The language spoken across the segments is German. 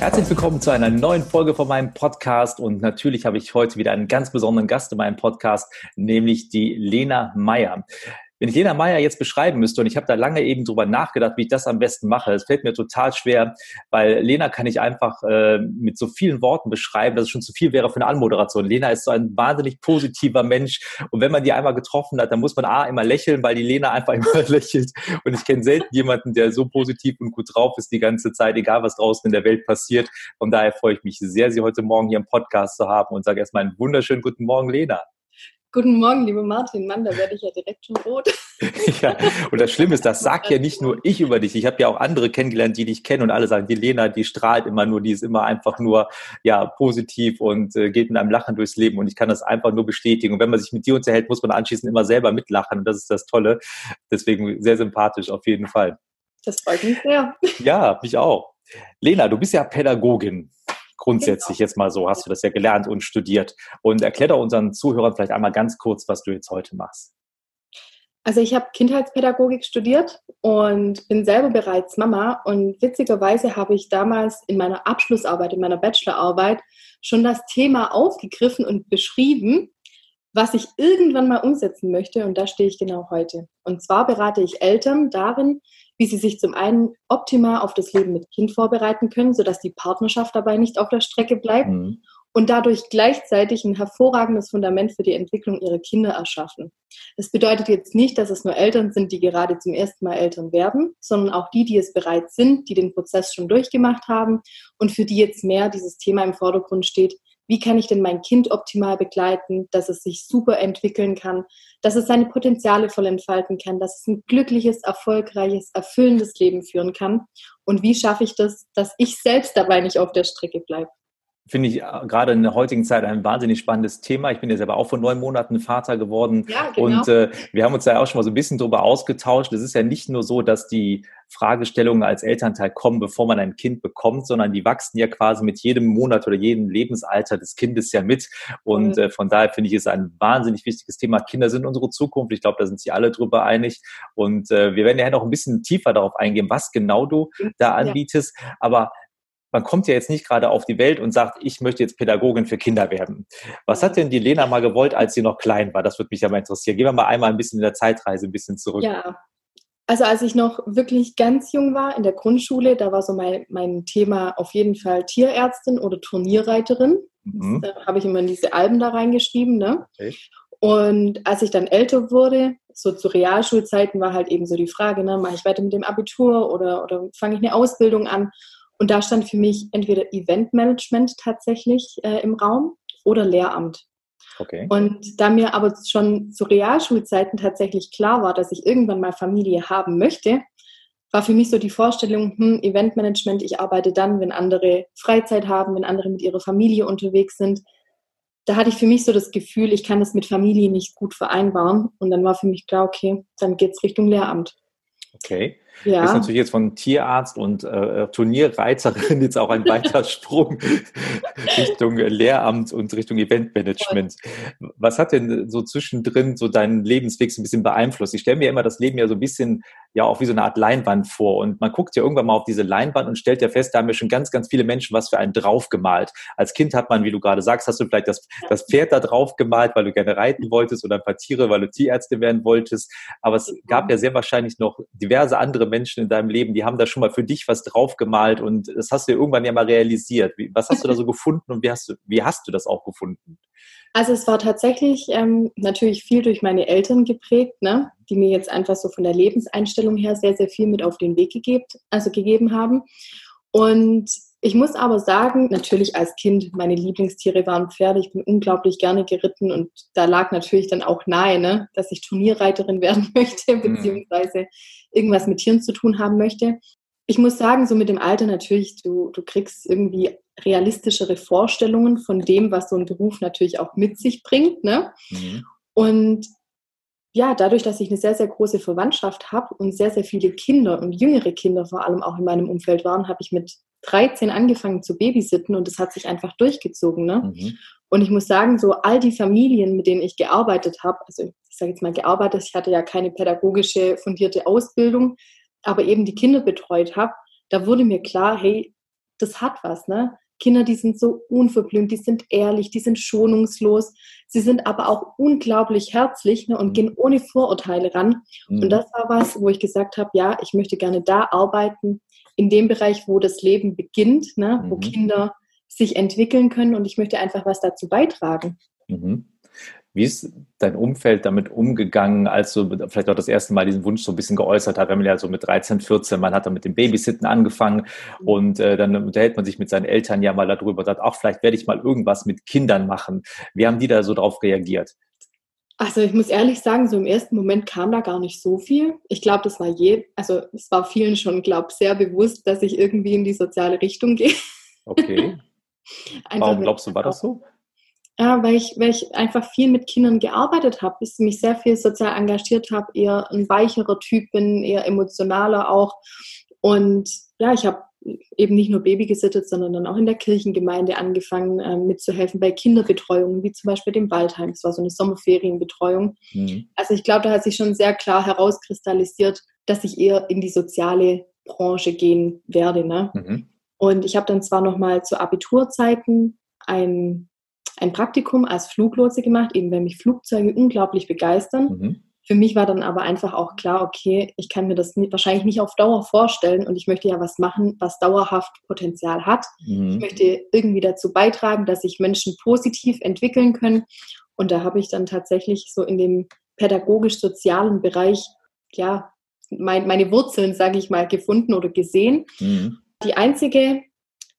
Herzlich willkommen zu einer neuen Folge von meinem Podcast und natürlich habe ich heute wieder einen ganz besonderen Gast in meinem Podcast, nämlich die Lena Meyer. Wenn ich Lena Meyer jetzt beschreiben müsste, und ich habe da lange eben drüber nachgedacht, wie ich das am besten mache, es fällt mir total schwer, weil Lena kann ich einfach äh, mit so vielen Worten beschreiben, dass es schon zu viel wäre für eine Anmoderation. Lena ist so ein wahnsinnig positiver Mensch und wenn man die einmal getroffen hat, dann muss man A, immer lächeln, weil die Lena einfach immer lächelt und ich kenne selten jemanden, der so positiv und gut drauf ist die ganze Zeit, egal was draußen in der Welt passiert. Von daher freue ich mich sehr, Sie heute Morgen hier im Podcast zu haben und sage erstmal einen wunderschönen guten Morgen, Lena. Guten Morgen, liebe Martin. Mann, da werde ich ja direkt schon rot. ja, und das Schlimme ist, das sagt ja nicht nur ich über dich. Ich habe ja auch andere kennengelernt, die dich kennen und alle sagen, die Lena, die strahlt immer nur, die ist immer einfach nur ja positiv und äh, geht mit einem Lachen durchs Leben. Und ich kann das einfach nur bestätigen. Und wenn man sich mit dir unterhält, muss man anschließend immer selber mitlachen. Und das ist das Tolle. Deswegen sehr sympathisch auf jeden Fall. Das freut mich sehr. Ja, mich auch. Lena, du bist ja Pädagogin grundsätzlich genau. jetzt mal so, hast du das ja gelernt und studiert. Und erklär doch unseren Zuhörern vielleicht einmal ganz kurz, was du jetzt heute machst. Also ich habe Kindheitspädagogik studiert und bin selber bereits Mama und witzigerweise habe ich damals in meiner Abschlussarbeit, in meiner Bachelorarbeit schon das Thema aufgegriffen und beschrieben, was ich irgendwann mal umsetzen möchte und da stehe ich genau heute. Und zwar berate ich Eltern darin, wie sie sich zum einen optimal auf das Leben mit Kind vorbereiten können, sodass die Partnerschaft dabei nicht auf der Strecke bleibt mhm. und dadurch gleichzeitig ein hervorragendes Fundament für die Entwicklung ihrer Kinder erschaffen. Das bedeutet jetzt nicht, dass es nur Eltern sind, die gerade zum ersten Mal Eltern werden, sondern auch die, die es bereits sind, die den Prozess schon durchgemacht haben und für die jetzt mehr dieses Thema im Vordergrund steht, wie kann ich denn mein Kind optimal begleiten, dass es sich super entwickeln kann, dass es seine Potenziale voll entfalten kann, dass es ein glückliches, erfolgreiches, erfüllendes Leben führen kann. Und wie schaffe ich das, dass ich selbst dabei nicht auf der Strecke bleibe? Finde ich äh, gerade in der heutigen Zeit ein wahnsinnig spannendes Thema. Ich bin ja selber auch vor neun Monaten Vater geworden. Ja, genau. Und äh, wir haben uns da auch schon mal so ein bisschen drüber ausgetauscht. Es ist ja nicht nur so, dass die Fragestellungen als Elternteil kommen, bevor man ein Kind bekommt, sondern die wachsen ja quasi mit jedem Monat oder jedem Lebensalter des Kindes ja mit. Und äh, von daher finde ich es ein wahnsinnig wichtiges Thema. Kinder sind unsere Zukunft. Ich glaube, da sind sich alle drüber einig. Und äh, wir werden ja noch ein bisschen tiefer darauf eingehen, was genau du da anbietest. Ja. Aber man kommt ja jetzt nicht gerade auf die Welt und sagt, ich möchte jetzt Pädagogin für Kinder werden. Was hat denn die Lena mal gewollt, als sie noch klein war? Das würde mich ja mal interessieren. Gehen wir mal einmal ein bisschen in der Zeitreise ein bisschen zurück. Ja, also als ich noch wirklich ganz jung war in der Grundschule, da war so mein, mein Thema auf jeden Fall Tierärztin oder Turnierreiterin. Mhm. Da habe ich immer in diese Alben da reingeschrieben. Ne? Okay. Und als ich dann älter wurde, so zu Realschulzeiten war halt eben so die Frage, ne, mache ich weiter mit dem Abitur oder, oder fange ich eine Ausbildung an? Und da stand für mich entweder Eventmanagement tatsächlich äh, im Raum oder Lehramt. Okay. Und da mir aber schon zu Realschulzeiten tatsächlich klar war, dass ich irgendwann mal Familie haben möchte, war für mich so die Vorstellung, hm, Eventmanagement, ich arbeite dann, wenn andere Freizeit haben, wenn andere mit ihrer Familie unterwegs sind. Da hatte ich für mich so das Gefühl, ich kann das mit Familie nicht gut vereinbaren. Und dann war für mich klar, okay, dann geht es Richtung Lehramt. Okay. Ja. Ist natürlich jetzt von Tierarzt und äh, Turnierreiterin jetzt auch ein weiter Sprung Richtung Lehramt und Richtung Eventmanagement. Was hat denn so zwischendrin so deinen Lebensweg so ein bisschen beeinflusst? Ich stelle mir immer das Leben ja so ein bisschen ja auch wie so eine Art Leinwand vor und man guckt ja irgendwann mal auf diese Leinwand und stellt ja fest, da haben ja schon ganz, ganz viele Menschen was für einen draufgemalt. Als Kind hat man, wie du gerade sagst, hast du vielleicht das, das Pferd da drauf gemalt, weil du gerne reiten wolltest oder ein paar Tiere, weil du Tierärztin werden wolltest. Aber es gab ja sehr wahrscheinlich noch diverse andere Menschen in deinem Leben, die haben da schon mal für dich was draufgemalt und das hast du irgendwann ja mal realisiert. Was hast du da so gefunden und wie hast du, wie hast du das auch gefunden? Also es war tatsächlich ähm, natürlich viel durch meine Eltern geprägt, ne? die mir jetzt einfach so von der Lebenseinstellung her sehr, sehr viel mit auf den Weg gegeben, also gegeben haben. Und ich muss aber sagen, natürlich als Kind, meine Lieblingstiere waren Pferde. Ich bin unglaublich gerne geritten und da lag natürlich dann auch nahe, ne, dass ich Turnierreiterin werden möchte, mhm. beziehungsweise irgendwas mit Tieren zu tun haben möchte. Ich muss sagen, so mit dem Alter natürlich, du, du kriegst irgendwie realistischere Vorstellungen von dem, was so ein Beruf natürlich auch mit sich bringt. Ne? Mhm. Und ja, dadurch, dass ich eine sehr, sehr große Verwandtschaft habe und sehr, sehr viele Kinder und jüngere Kinder vor allem auch in meinem Umfeld waren, habe ich mit 13 angefangen zu babysitten und das hat sich einfach durchgezogen. Ne? Mhm. Und ich muss sagen, so all die Familien, mit denen ich gearbeitet habe, also ich sage jetzt mal gearbeitet, ich hatte ja keine pädagogische fundierte Ausbildung, aber eben die Kinder betreut habe, da wurde mir klar, hey, das hat was, ne? Kinder, die sind so unverblümt, die sind ehrlich, die sind schonungslos, sie sind aber auch unglaublich herzlich ne, und mhm. gehen ohne Vorurteile ran. Mhm. Und das war was, wo ich gesagt habe, ja, ich möchte gerne da arbeiten, in dem Bereich, wo das Leben beginnt, ne, wo mhm. Kinder sich entwickeln können und ich möchte einfach was dazu beitragen. Mhm. Wie ist dein Umfeld damit umgegangen, als du vielleicht auch das erste Mal diesen Wunsch so ein bisschen geäußert hat, wenn man ja so mit 13, 14, man hat dann mit dem Babysitten angefangen mhm. und äh, dann unterhält man sich mit seinen Eltern ja mal darüber und sagt, ach, vielleicht werde ich mal irgendwas mit Kindern machen. Wie haben die da so drauf reagiert? Also ich muss ehrlich sagen, so im ersten Moment kam da gar nicht so viel. Ich glaube, das war je, also es war vielen schon, glaube sehr bewusst, dass ich irgendwie in die soziale Richtung gehe. Okay. Warum glaubst du, war das so? Ja, weil ich, weil ich einfach viel mit Kindern gearbeitet habe, bis mich sehr viel sozial engagiert habe, eher ein weicherer Typ bin, eher emotionaler auch. Und ja, ich habe eben nicht nur Baby gesittet, sondern dann auch in der Kirchengemeinde angefangen äh, mitzuhelfen bei Kinderbetreuungen, wie zum Beispiel dem Waldheim. Das war so eine Sommerferienbetreuung. Mhm. Also ich glaube, da hat sich schon sehr klar herauskristallisiert, dass ich eher in die soziale Branche gehen werde. Ne? Mhm. Und ich habe dann zwar nochmal zu Abiturzeiten ein ein Praktikum als Fluglotse gemacht, eben weil mich Flugzeuge unglaublich begeistern. Mhm. Für mich war dann aber einfach auch klar, okay, ich kann mir das nicht, wahrscheinlich nicht auf Dauer vorstellen und ich möchte ja was machen, was dauerhaft Potenzial hat. Mhm. Ich möchte irgendwie dazu beitragen, dass sich Menschen positiv entwickeln können. Und da habe ich dann tatsächlich so in dem pädagogisch-sozialen Bereich, ja, mein, meine Wurzeln, sage ich mal, gefunden oder gesehen. Mhm. Die einzige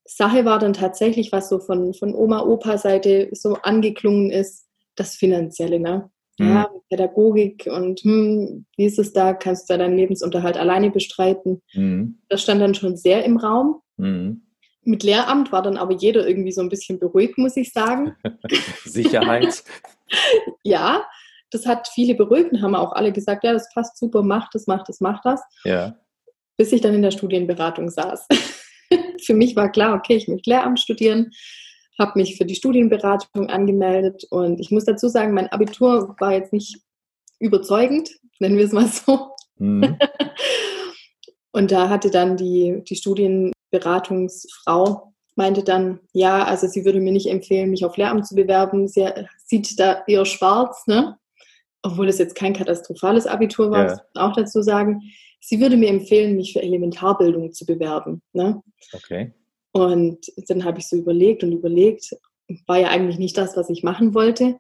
Sache war dann tatsächlich, was so von, von Oma-Opa-Seite so angeklungen ist, das Finanzielle. Ne? Mhm. Ja, Pädagogik und hm, wie ist es da? Kannst du deinen Lebensunterhalt alleine bestreiten? Mhm. Das stand dann schon sehr im Raum. Mhm. Mit Lehramt war dann aber jeder irgendwie so ein bisschen beruhigt, muss ich sagen. Sicherheit. ja, das hat viele beruhigt und haben auch alle gesagt, ja, das passt super, mach das, mach das, mach das. Ja. Bis ich dann in der Studienberatung saß. für mich war klar, okay, ich möchte Lehramt studieren, habe mich für die Studienberatung angemeldet und ich muss dazu sagen, mein Abitur war jetzt nicht überzeugend, nennen wir es mal so. Mhm. und da hatte dann die, die Studienberatungsfrau meinte dann, ja, also sie würde mir nicht empfehlen, mich auf Lehramt zu bewerben. Sie sieht da eher schwarz, ne? Obwohl es jetzt kein katastrophales Abitur war, ja. muss man auch dazu sagen sie würde mir empfehlen, mich für Elementarbildung zu bewerben. Ne? Okay. Und dann habe ich so überlegt und überlegt, war ja eigentlich nicht das, was ich machen wollte.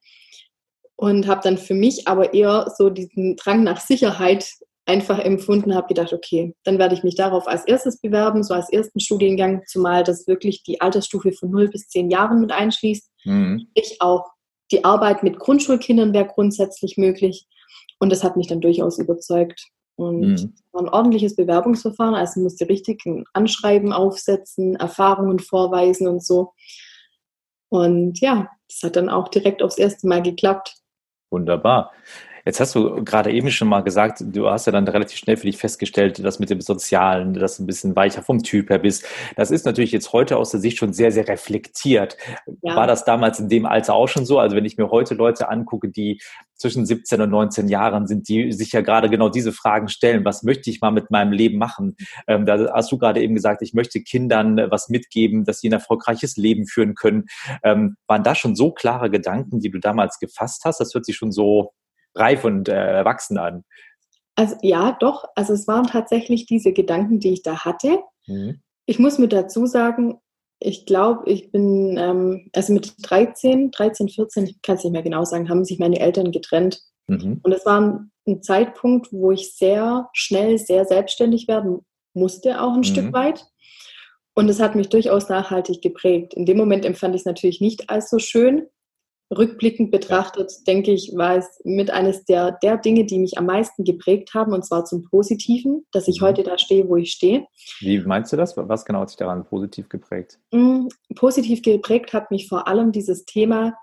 Und habe dann für mich aber eher so diesen Drang nach Sicherheit einfach empfunden, habe gedacht, okay, dann werde ich mich darauf als erstes bewerben, so als ersten Studiengang, zumal das wirklich die Altersstufe von 0 bis 10 Jahren mit einschließt. Mhm. Ich auch die Arbeit mit Grundschulkindern wäre grundsätzlich möglich. Und das hat mich dann durchaus überzeugt. Und mhm. war ein ordentliches Bewerbungsverfahren, also musste richtig ein Anschreiben aufsetzen, Erfahrungen vorweisen und so. Und ja, das hat dann auch direkt aufs erste Mal geklappt. Wunderbar. Jetzt hast du gerade eben schon mal gesagt, du hast ja dann relativ schnell für dich festgestellt, dass mit dem Sozialen, dass du ein bisschen weicher vom Typ her bist. Das ist natürlich jetzt heute aus der Sicht schon sehr, sehr reflektiert. Ja. War das damals in dem Alter auch schon so? Also wenn ich mir heute Leute angucke, die zwischen 17 und 19 Jahren sind, die sich ja gerade genau diese Fragen stellen. Was möchte ich mal mit meinem Leben machen? Ähm, da hast du gerade eben gesagt, ich möchte Kindern was mitgeben, dass sie ein erfolgreiches Leben führen können. Ähm, waren da schon so klare Gedanken, die du damals gefasst hast? Das hört sich schon so reif und äh, erwachsen an. Also ja, doch. Also es waren tatsächlich diese Gedanken, die ich da hatte. Mhm. Ich muss mir dazu sagen, ich glaube, ich bin, ähm, also mit 13, 13, 14, ich kann es nicht mehr genau sagen, haben sich meine Eltern getrennt. Mhm. Und es war ein, Zeitpunkt, wo ich sehr schnell, sehr selbstständig werden musste, auch ein mhm. Stück weit. Und es hat mich durchaus nachhaltig geprägt. In dem Moment empfand ich es natürlich nicht als so schön, rückblickend betrachtet, ja. denke ich, war es mit eines der, der Dinge, die mich am meisten geprägt haben, und zwar zum Positiven, dass ich mhm. heute da stehe, wo ich stehe. Wie meinst du das? Was genau hat sich daran positiv geprägt? Mhm. Positiv geprägt hat mich vor allem dieses Thema,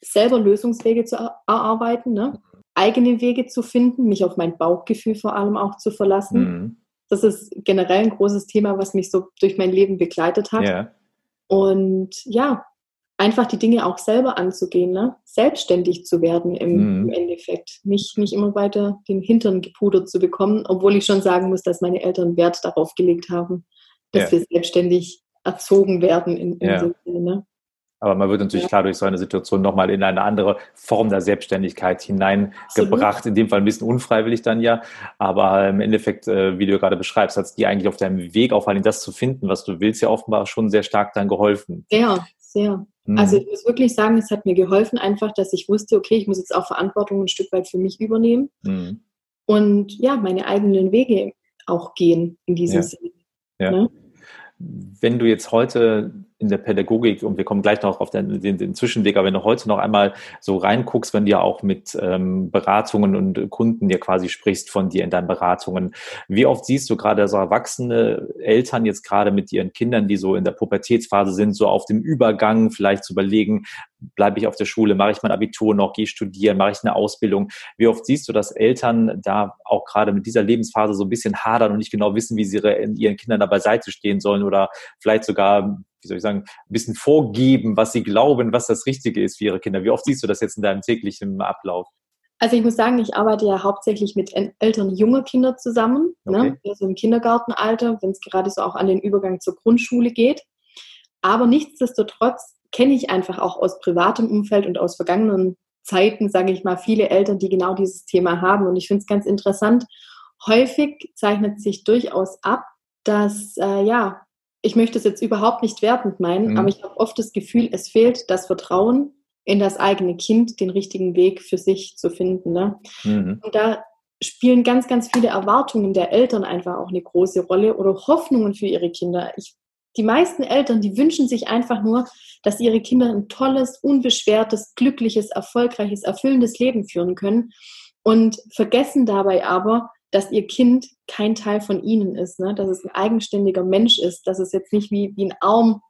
selber Lösungswege zu erarbeiten, ne? eigene Wege zu finden, mich auf mein Bauchgefühl vor allem auch zu verlassen. Mhm. Das ist generell ein großes Thema, was mich so durch mein Leben begleitet hat. Ja. Und ja, einfach die Dinge auch selber anzugehen, ne? selbstständig zu werden im, mhm. im, Endeffekt. Nicht, nicht immer weiter den Hintern gepudert zu bekommen, obwohl ich schon sagen muss, dass meine Eltern Wert darauf gelegt haben, dass ja. wir selbstständig erzogen werden in, in ja. Sinne. Ne? Aber man wird natürlich ja. klar durch so eine Situation nochmal in eine andere Form der Selbstständigkeit hineingebracht. Absolut. In dem Fall ein bisschen unfreiwillig dann ja. Aber im Endeffekt, äh, wie du gerade beschreibst, hat es dir eigentlich auf deinem Weg, auch allem das zu finden, was du willst, ja offenbar schon sehr stark dann geholfen. Ja, sehr. Mhm. Also ich muss wirklich sagen, es hat mir geholfen, einfach, dass ich wusste, okay, ich muss jetzt auch Verantwortung ein Stück weit für mich übernehmen mhm. und ja, meine eigenen Wege auch gehen in diesem ja. Sinne. Ja. Ne? Wenn du jetzt heute in der Pädagogik, und wir kommen gleich noch auf den, den, den, Zwischenweg, aber wenn du heute noch einmal so reinguckst, wenn du ja auch mit ähm, Beratungen und Kunden dir quasi sprichst von dir in deinen Beratungen, wie oft siehst du gerade so erwachsene Eltern jetzt gerade mit ihren Kindern, die so in der Pubertätsphase sind, so auf dem Übergang vielleicht zu überlegen, bleibe ich auf der Schule, mache ich mein Abitur noch, gehe studieren, mache ich eine Ausbildung. Wie oft siehst du, dass Eltern da auch gerade mit dieser Lebensphase so ein bisschen hadern und nicht genau wissen, wie sie ihre, ihren Kindern da beiseite stehen sollen oder vielleicht sogar wie soll ich sagen, ein bisschen vorgeben, was sie glauben, was das Richtige ist für ihre Kinder. Wie oft siehst du das jetzt in deinem täglichen Ablauf? Also ich muss sagen, ich arbeite ja hauptsächlich mit Eltern junger Kinder zusammen, ne? okay. ne? also im Kindergartenalter, wenn es gerade so auch an den Übergang zur Grundschule geht. Aber nichtsdestotrotz kenne ich einfach auch aus privatem Umfeld und aus vergangenen Zeiten, sage ich mal, viele Eltern, die genau dieses Thema haben. Und ich finde es ganz interessant. Häufig zeichnet sich durchaus ab, dass äh, ja ich möchte es jetzt überhaupt nicht wertend meinen, mhm. aber ich habe oft das Gefühl, es fehlt das Vertrauen in das eigene Kind, den richtigen Weg für sich zu finden. Ne? Mhm. Und da spielen ganz, ganz viele Erwartungen der Eltern einfach auch eine große Rolle oder Hoffnungen für ihre Kinder. Ich, die meisten Eltern, die wünschen sich einfach nur, dass ihre Kinder ein tolles, unbeschwertes, glückliches, erfolgreiches, erfüllendes Leben führen können und vergessen dabei aber, dass ihr Kind kein Teil von ihnen ist, ne? dass es ein eigenständiger Mensch ist, dass es jetzt nicht wie, wie ein Arm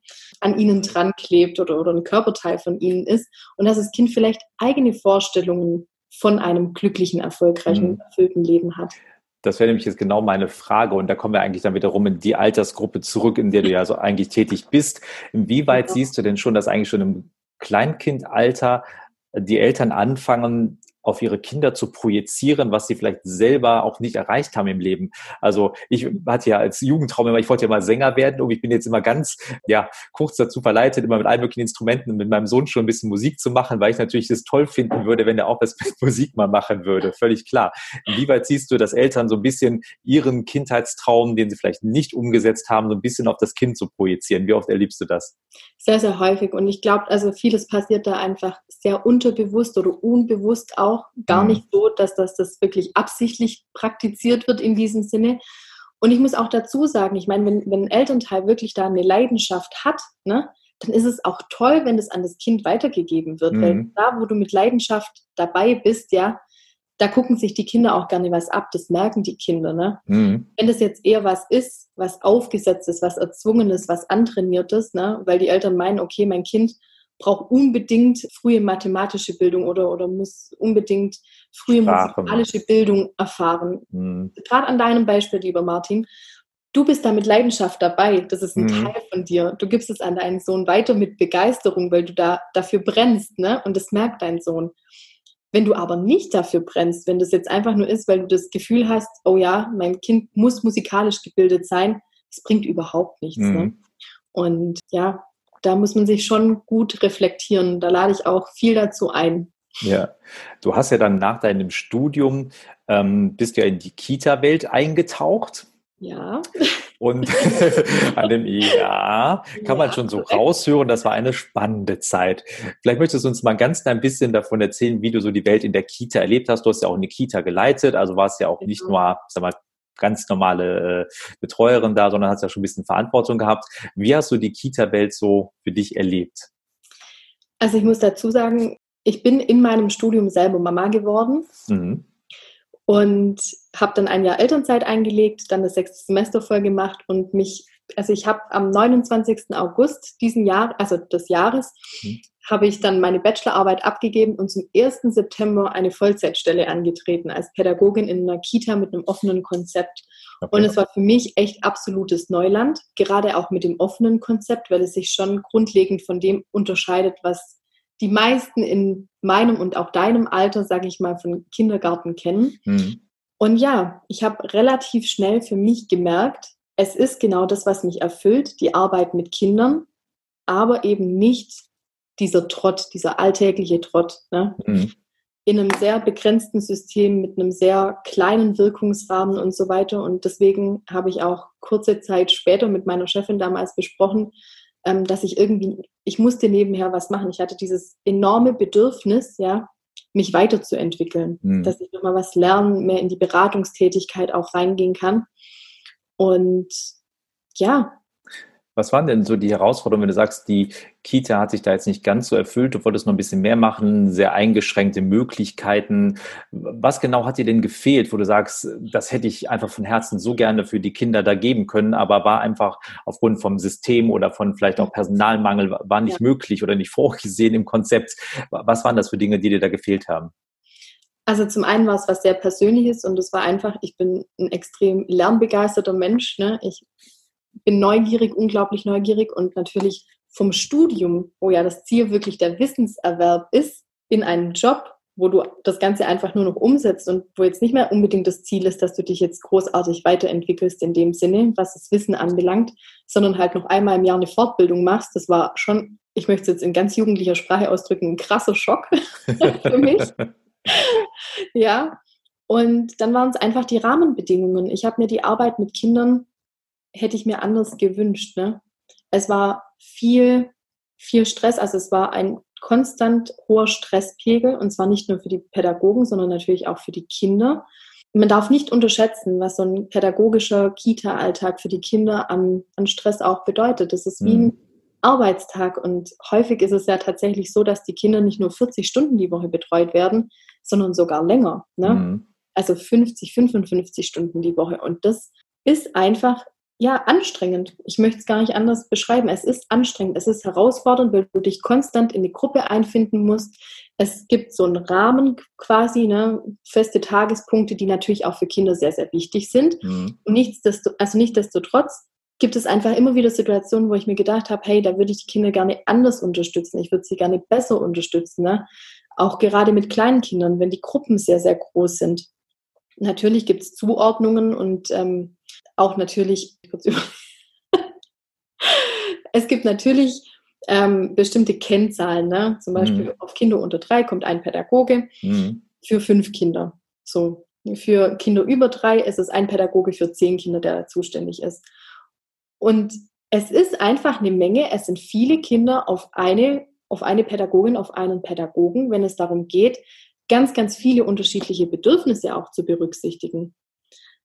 an ihnen dran klebt oder, oder ein Körperteil von ihnen ist und dass das Kind vielleicht eigene Vorstellungen von einem glücklichen, erfolgreichen, mhm. erfüllten Leben hat. Das wäre nämlich jetzt genau meine Frage und da kommen wir eigentlich dann wiederum in die Altersgruppe zurück, in der du ja so eigentlich tätig bist. Inwieweit ja. siehst du denn schon, dass eigentlich schon im Kleinkindalter die Eltern anfangen, auf ihre Kinder zu projizieren, was sie vielleicht selber auch nicht erreicht haben im Leben. Also ich hatte ja als Jugendtraum immer, ich wollte ja mal Sänger werden und ich bin jetzt immer ganz, ja, kurz dazu verleitet, immer mit allen möglichen Instrumenten mit meinem Sohn schon ein bisschen Musik zu machen, weil ich natürlich das toll finden würde, wenn er auch was mit Musik mal machen würde. Völlig klar. Inwieweit siehst du, dass Eltern so ein bisschen ihren Kindheitstraum, den sie vielleicht nicht umgesetzt haben, so ein bisschen auf das Kind zu projizieren? Wie oft erlebst du das? Sehr, sehr häufig. Und ich glaube, also vieles passiert da einfach sehr unterbewusst oder unbewusst auch gar mhm. nicht so, dass das, das wirklich absichtlich praktiziert wird in diesem Sinne. Und ich muss auch dazu sagen, ich meine, wenn, wenn ein Elternteil wirklich da eine Leidenschaft hat, ne, dann ist es auch toll, wenn das an das Kind weitergegeben wird. Mhm. Weil da, wo du mit Leidenschaft dabei bist, ja, da gucken sich die Kinder auch gerne was ab. Das merken die Kinder. Ne? Mhm. Wenn das jetzt eher was ist, was aufgesetzt ist, was erzwungenes, was antrainiertes, ne? weil die Eltern meinen, okay, mein Kind braucht unbedingt frühe mathematische Bildung oder, oder muss unbedingt frühe Sprache. musikalische Bildung erfahren. Mhm. Gerade an deinem Beispiel, lieber Martin, du bist da mit Leidenschaft dabei. Das ist ein mhm. Teil von dir. Du gibst es an deinen Sohn weiter mit Begeisterung, weil du da dafür brennst, ne? Und das merkt dein Sohn. Wenn du aber nicht dafür brennst, wenn das jetzt einfach nur ist, weil du das Gefühl hast, oh ja, mein Kind muss musikalisch gebildet sein, es bringt überhaupt nichts. Ne? Mhm. Ne? Und ja, da muss man sich schon gut reflektieren. Da lade ich auch viel dazu ein. Ja, du hast ja dann nach deinem Studium, ähm, bist ja in die Kita-Welt eingetaucht. Ja. Und an dem Ja kann man schon so raushören, das war eine spannende Zeit. Vielleicht möchtest du uns mal ganz ein bisschen davon erzählen, wie du so die Welt in der Kita erlebt hast. Du hast ja auch eine Kita geleitet, also warst ja auch nicht genau. nur, sag mal, ganz normale äh, Betreuerin da, sondern hast ja schon ein bisschen Verantwortung gehabt. Wie hast du die Kita-Welt so für dich erlebt? Also ich muss dazu sagen, ich bin in meinem Studium selber Mama geworden mhm. Und habe dann ein Jahr Elternzeit eingelegt, dann das sechste Semester voll gemacht und mich, also ich habe am 29. August diesen Jahr, also des Jahres, mhm. habe ich dann meine Bachelorarbeit abgegeben und zum 1. September eine Vollzeitstelle angetreten als Pädagogin in einer Kita mit einem offenen Konzept. Okay. Und es war für mich echt absolutes Neuland, gerade auch mit dem offenen Konzept, weil es sich schon grundlegend von dem unterscheidet, was die meisten in meinem und auch deinem Alter, sage ich mal, von Kindergarten kennen. Mhm. Und ja, ich habe relativ schnell für mich gemerkt, es ist genau das, was mich erfüllt, die Arbeit mit Kindern, aber eben nicht dieser Trott, dieser alltägliche Trott. Ne? Mhm. In einem sehr begrenzten System mit einem sehr kleinen Wirkungsrahmen und so weiter. Und deswegen habe ich auch kurze Zeit später mit meiner Chefin damals besprochen, ähm, dass ich irgendwie, ich musste nebenher was machen. Ich hatte dieses enorme Bedürfnis, ja, mich weiterzuentwickeln, mhm. dass ich nochmal was lernen, mehr in die Beratungstätigkeit auch reingehen kann. Und ja, was waren denn so die Herausforderungen, wenn du sagst, die Kita hat sich da jetzt nicht ganz so erfüllt, du wolltest noch ein bisschen mehr machen, sehr eingeschränkte Möglichkeiten. Was genau hat dir denn gefehlt, wo du sagst, das hätte ich einfach von Herzen so gerne für die Kinder da geben können, aber war einfach aufgrund vom System oder von vielleicht auch Personalmangel, war nicht ja. möglich oder nicht vorgesehen im Konzept. Was waren das für Dinge, die dir da gefehlt haben? Also zum einen war es was sehr Persönliches und es war einfach, ich bin ein extrem lernbegeisterter Mensch. Ne? Ich bin neugierig, unglaublich neugierig und natürlich vom Studium, wo ja das Ziel wirklich der Wissenserwerb ist, in einen Job, wo du das Ganze einfach nur noch umsetzt und wo jetzt nicht mehr unbedingt das Ziel ist, dass du dich jetzt großartig weiterentwickelst in dem Sinne, was das Wissen anbelangt, sondern halt noch einmal im Jahr eine Fortbildung machst. Das war schon, ich möchte es jetzt in ganz jugendlicher Sprache ausdrücken, ein krasser Schock für mich. ja. Und dann waren es einfach die Rahmenbedingungen. Ich habe mir die Arbeit mit Kindern hätte ich mir anders gewünscht. Ne? Es war viel, viel Stress, also es war ein konstant hoher Stresspegel und zwar nicht nur für die Pädagogen, sondern natürlich auch für die Kinder. Man darf nicht unterschätzen, was so ein pädagogischer Kita-Alltag für die Kinder an, an Stress auch bedeutet. Das ist wie ein mhm. Arbeitstag und häufig ist es ja tatsächlich so, dass die Kinder nicht nur 40 Stunden die Woche betreut werden, sondern sogar länger. Ne? Mhm. Also 50, 55 Stunden die Woche. Und das ist einfach ja, anstrengend. Ich möchte es gar nicht anders beschreiben. Es ist anstrengend, es ist herausfordernd, weil du dich konstant in die Gruppe einfinden musst. Es gibt so einen Rahmen quasi, ne, feste Tagespunkte, die natürlich auch für Kinder sehr, sehr wichtig sind. Mhm. Nichtsdestotrotz, also nichtsdestotrotz gibt es einfach immer wieder Situationen, wo ich mir gedacht habe, hey, da würde ich die Kinder gerne anders unterstützen. Ich würde sie gerne besser unterstützen. Ne? Auch gerade mit kleinen Kindern, wenn die Gruppen sehr, sehr groß sind. Natürlich gibt es Zuordnungen und ähm, auch natürlich, es gibt natürlich ähm, bestimmte Kennzahlen. Ne? Zum Beispiel mhm. auf Kinder unter drei kommt ein Pädagoge mhm. für fünf Kinder. So. Für Kinder über drei ist es ein Pädagoge für zehn Kinder, der zuständig ist. Und es ist einfach eine Menge, es sind viele Kinder auf eine, auf eine Pädagogin, auf einen Pädagogen, wenn es darum geht, ganz, ganz viele unterschiedliche Bedürfnisse auch zu berücksichtigen.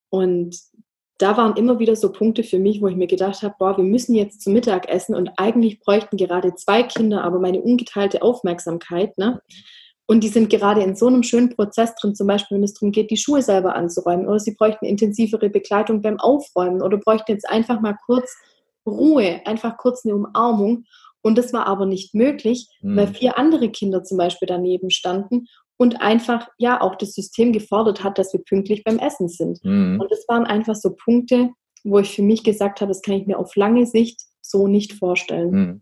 Und da waren immer wieder so Punkte für mich, wo ich mir gedacht habe, boah, wir müssen jetzt zum Mittag essen und eigentlich bräuchten gerade zwei Kinder aber meine ungeteilte Aufmerksamkeit. Ne? Und die sind gerade in so einem schönen Prozess drin, zum Beispiel, wenn es darum geht, die Schuhe selber anzuräumen oder sie bräuchten intensivere Begleitung beim Aufräumen oder bräuchten jetzt einfach mal kurz Ruhe, einfach kurz eine Umarmung. Und das war aber nicht möglich, mhm. weil vier andere Kinder zum Beispiel daneben standen und einfach ja auch das System gefordert hat, dass wir pünktlich beim Essen sind. Mhm. Und das waren einfach so Punkte, wo ich für mich gesagt habe, das kann ich mir auf lange Sicht so nicht vorstellen. Mhm.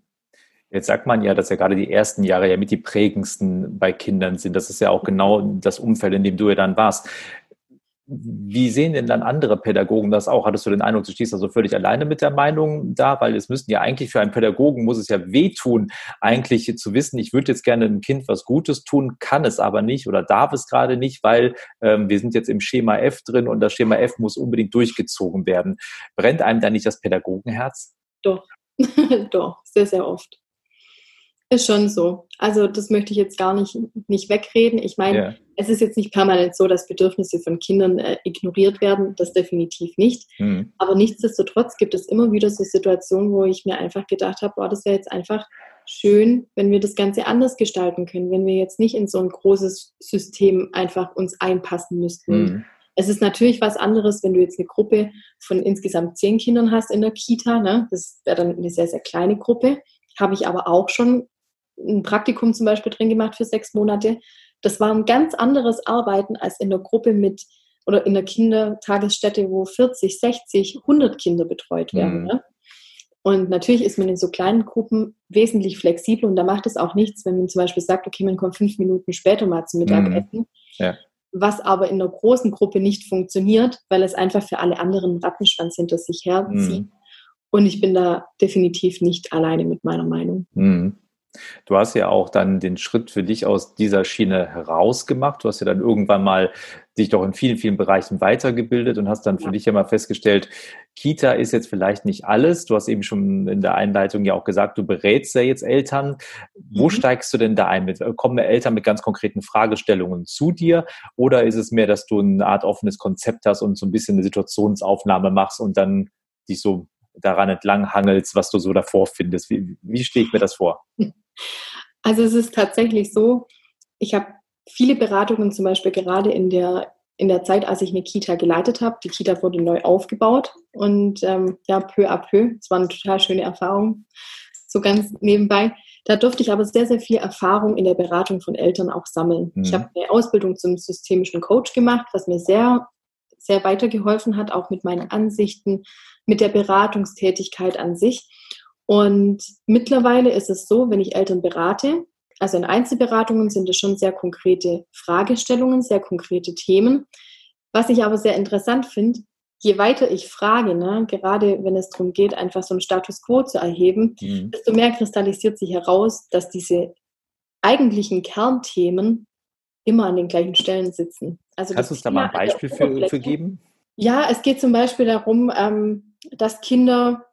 Jetzt sagt man ja, dass ja gerade die ersten Jahre ja mit die prägendsten bei Kindern sind. Das ist ja auch genau das Umfeld, in dem du ja dann warst. Wie sehen denn dann andere Pädagogen das auch? Hattest du den Eindruck, du stehst da so völlig alleine mit der Meinung da? Weil es müssten ja eigentlich für einen Pädagogen, muss es ja wehtun, eigentlich zu wissen, ich würde jetzt gerne einem Kind was Gutes tun, kann es aber nicht oder darf es gerade nicht, weil ähm, wir sind jetzt im Schema F drin und das Schema F muss unbedingt durchgezogen werden. Brennt einem da nicht das Pädagogenherz? Doch, doch, sehr, sehr oft. Ist schon so. Also das möchte ich jetzt gar nicht, nicht wegreden. Ich meine, ja. es ist jetzt nicht permanent so, dass Bedürfnisse von Kindern äh, ignoriert werden. Das definitiv nicht. Mhm. Aber nichtsdestotrotz gibt es immer wieder so Situationen, wo ich mir einfach gedacht habe, boah, das wäre jetzt einfach schön, wenn wir das Ganze anders gestalten können, wenn wir jetzt nicht in so ein großes System einfach uns einpassen müssten. Mhm. Es ist natürlich was anderes, wenn du jetzt eine Gruppe von insgesamt zehn Kindern hast in der Kita. Ne? Das wäre dann eine sehr, sehr kleine Gruppe. Habe ich aber auch schon ein Praktikum zum Beispiel drin gemacht für sechs Monate. Das war ein ganz anderes Arbeiten als in der Gruppe mit oder in der Kindertagesstätte, wo 40, 60, 100 Kinder betreut werden. Mhm. Ne? Und natürlich ist man in so kleinen Gruppen wesentlich flexibler und da macht es auch nichts, wenn man zum Beispiel sagt, okay, man kommt fünf Minuten später mal zum Mittagessen. Mhm. Ja was aber in einer großen Gruppe nicht funktioniert, weil es einfach für alle anderen Rattenschwanz hinter sich herzieht. Mhm. Und ich bin da definitiv nicht alleine mit meiner Meinung. Mhm. Du hast ja auch dann den Schritt für dich aus dieser Schiene herausgemacht. Du hast ja dann irgendwann mal dich doch in vielen, vielen Bereichen weitergebildet und hast dann für ja. dich ja mal festgestellt, Kita ist jetzt vielleicht nicht alles. Du hast eben schon in der Einleitung ja auch gesagt, du berätst ja jetzt Eltern. Wo mhm. steigst du denn da ein? Mit, kommen Eltern mit ganz konkreten Fragestellungen zu dir? Oder ist es mehr, dass du eine Art offenes Konzept hast und so ein bisschen eine Situationsaufnahme machst und dann dich so daran entlang hangelst, was du so davor findest? Wie, wie stehe ich mir das vor? Also es ist tatsächlich so, ich habe viele Beratungen zum Beispiel gerade in der, in der Zeit, als ich eine Kita geleitet habe. Die Kita wurde neu aufgebaut und ähm, ja, peu à peu. Es war eine total schöne Erfahrung, so ganz nebenbei. Da durfte ich aber sehr, sehr viel Erfahrung in der Beratung von Eltern auch sammeln. Mhm. Ich habe eine Ausbildung zum systemischen Coach gemacht, was mir sehr, sehr weitergeholfen hat, auch mit meinen Ansichten, mit der Beratungstätigkeit an sich. Und mittlerweile ist es so, wenn ich Eltern berate, also in Einzelberatungen sind es schon sehr konkrete Fragestellungen, sehr konkrete Themen. Was ich aber sehr interessant finde, je weiter ich frage, ne, gerade wenn es darum geht, einfach so einen Status quo zu erheben, mhm. desto mehr kristallisiert sich heraus, dass diese eigentlichen Kernthemen immer an den gleichen Stellen sitzen. Also Kannst du uns da mal ein Beispiel für, für, geben? Ja, es geht zum Beispiel darum, ähm, dass Kinder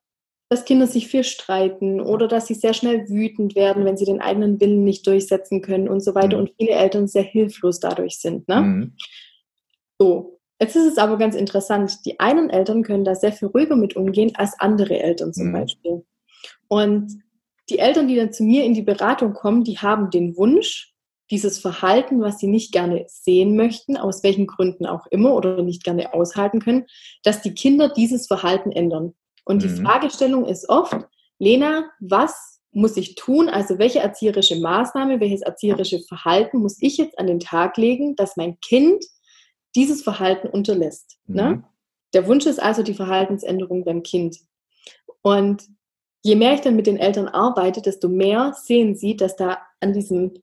dass Kinder sich viel streiten oder dass sie sehr schnell wütend werden, wenn sie den eigenen Willen nicht durchsetzen können und so weiter mhm. und viele Eltern sehr hilflos dadurch sind. Ne? Mhm. So, jetzt ist es aber ganz interessant. Die einen Eltern können da sehr viel ruhiger mit umgehen als andere Eltern zum mhm. Beispiel. Und die Eltern, die dann zu mir in die Beratung kommen, die haben den Wunsch, dieses Verhalten, was sie nicht gerne sehen möchten, aus welchen Gründen auch immer oder nicht gerne aushalten können, dass die Kinder dieses Verhalten ändern. Und die mhm. Fragestellung ist oft, Lena, was muss ich tun? Also welche erzieherische Maßnahme, welches erzieherische Verhalten muss ich jetzt an den Tag legen, dass mein Kind dieses Verhalten unterlässt? Ne? Mhm. Ne? Der Wunsch ist also die Verhaltensänderung beim Kind. Und je mehr ich dann mit den Eltern arbeite, desto mehr sehen sie, dass da an diesem,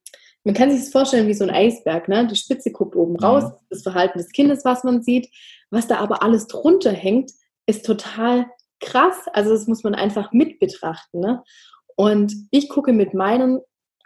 man kann sich das vorstellen wie so ein Eisberg, ne? die Spitze guckt oben mhm. raus, das Verhalten des Kindes, was man sieht, was da aber alles drunter hängt, ist total krass. Also das muss man einfach mit betrachten. Ne? Und ich gucke mit meinen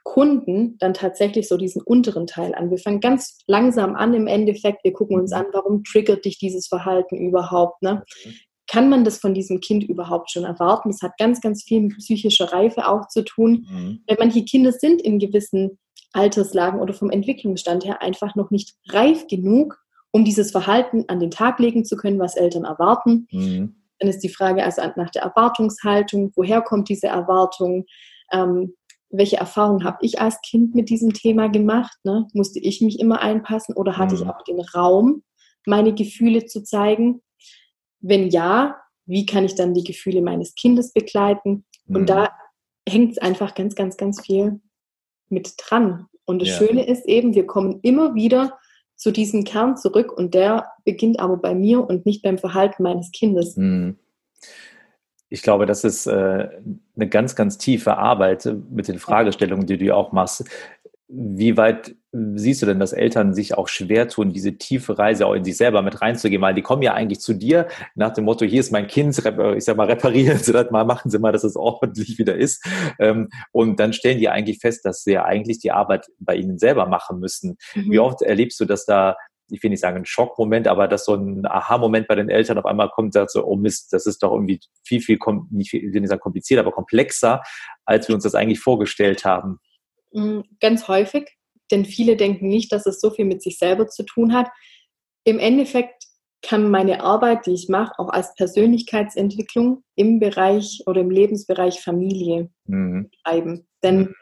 Kunden dann tatsächlich so diesen unteren Teil an. Wir fangen ganz langsam an im Endeffekt. Wir gucken uns mhm. an, warum triggert dich dieses Verhalten überhaupt? Ne? Mhm. Kann man das von diesem Kind überhaupt schon erwarten? Das hat ganz, ganz viel mit psychischer Reife auch zu tun. Mhm. Weil manche Kinder sind in gewissen Alterslagen oder vom Entwicklungsstand her einfach noch nicht reif genug, um dieses Verhalten an den Tag legen zu können, was Eltern erwarten. Mhm. Dann ist die Frage also nach der Erwartungshaltung, woher kommt diese Erwartung? Ähm, welche Erfahrung habe ich als Kind mit diesem Thema gemacht? Ne? Musste ich mich immer einpassen oder hatte mhm. ich auch den Raum, meine Gefühle zu zeigen? Wenn ja, wie kann ich dann die Gefühle meines Kindes begleiten? Mhm. Und da hängt es einfach ganz, ganz, ganz viel mit dran. Und das ja. Schöne ist eben, wir kommen immer wieder zu diesem Kern zurück und der beginnt aber bei mir und nicht beim Verhalten meines Kindes. Hm. Ich glaube, das ist äh, eine ganz, ganz tiefe Arbeit mit den Fragestellungen, die du auch machst. Wie weit siehst du denn, dass Eltern sich auch schwer tun, diese tiefe Reise auch in sich selber mit reinzugehen? Weil die kommen ja eigentlich zu dir nach dem Motto, hier ist mein Kind, ich sag mal, reparieren Sie das mal, machen Sie mal, dass es ordentlich wieder ist. Ähm, und dann stellen die eigentlich fest, dass sie ja eigentlich die Arbeit bei ihnen selber machen müssen. Mhm. Wie oft erlebst du, dass da ich will nicht sagen ein Schockmoment, aber dass so ein Aha-Moment bei den Eltern auf einmal kommt, sagt so, oh Mist, das ist doch irgendwie viel, viel, nicht viel, ich will nicht sagen kompliziert, aber komplexer, als wir uns das eigentlich vorgestellt haben. Mm, ganz häufig, denn viele denken nicht, dass es so viel mit sich selber zu tun hat. Im Endeffekt kann meine Arbeit, die ich mache, auch als Persönlichkeitsentwicklung im Bereich oder im Lebensbereich Familie mhm. betreiben. Denn mhm.